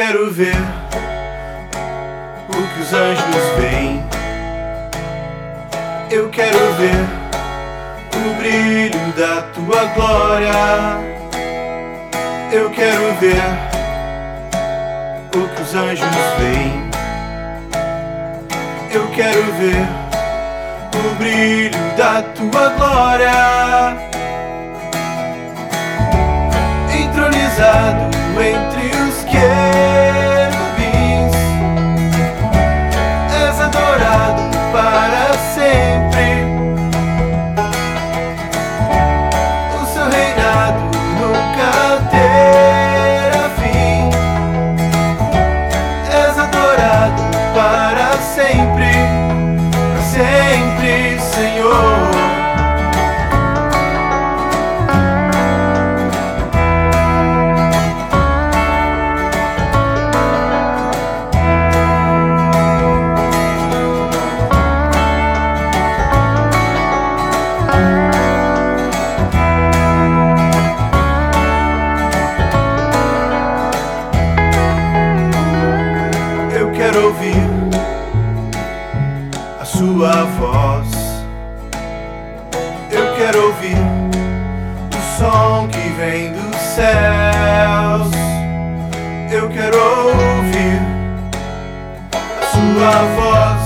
quero ver o que os anjos veem. Eu quero ver o brilho da tua glória. Eu quero ver o que os anjos veem. Eu quero ver o brilho da tua glória. Entronizado que vem dos céus. Eu quero ouvir a sua voz.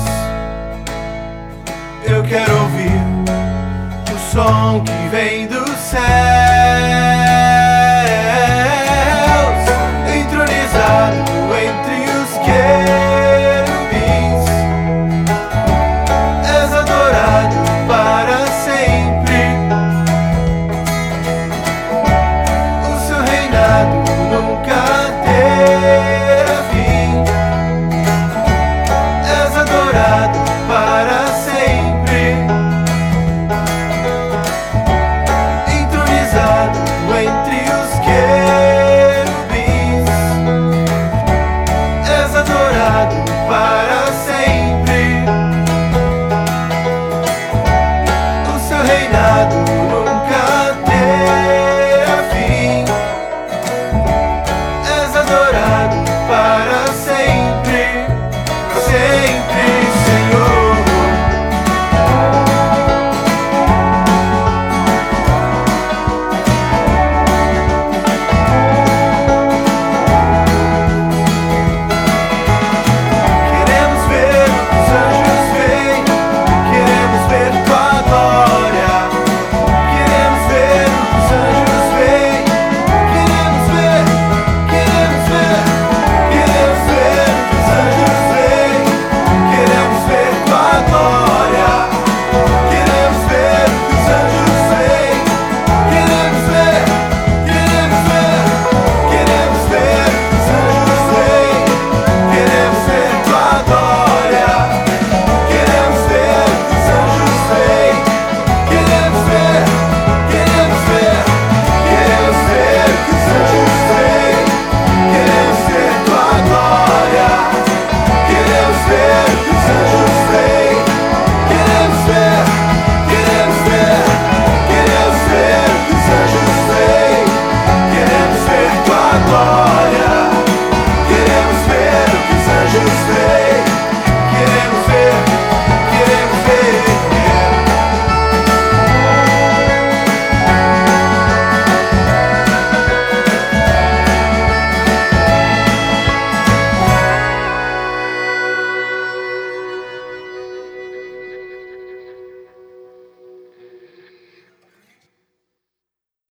Eu quero ouvir o som que vem dos céus.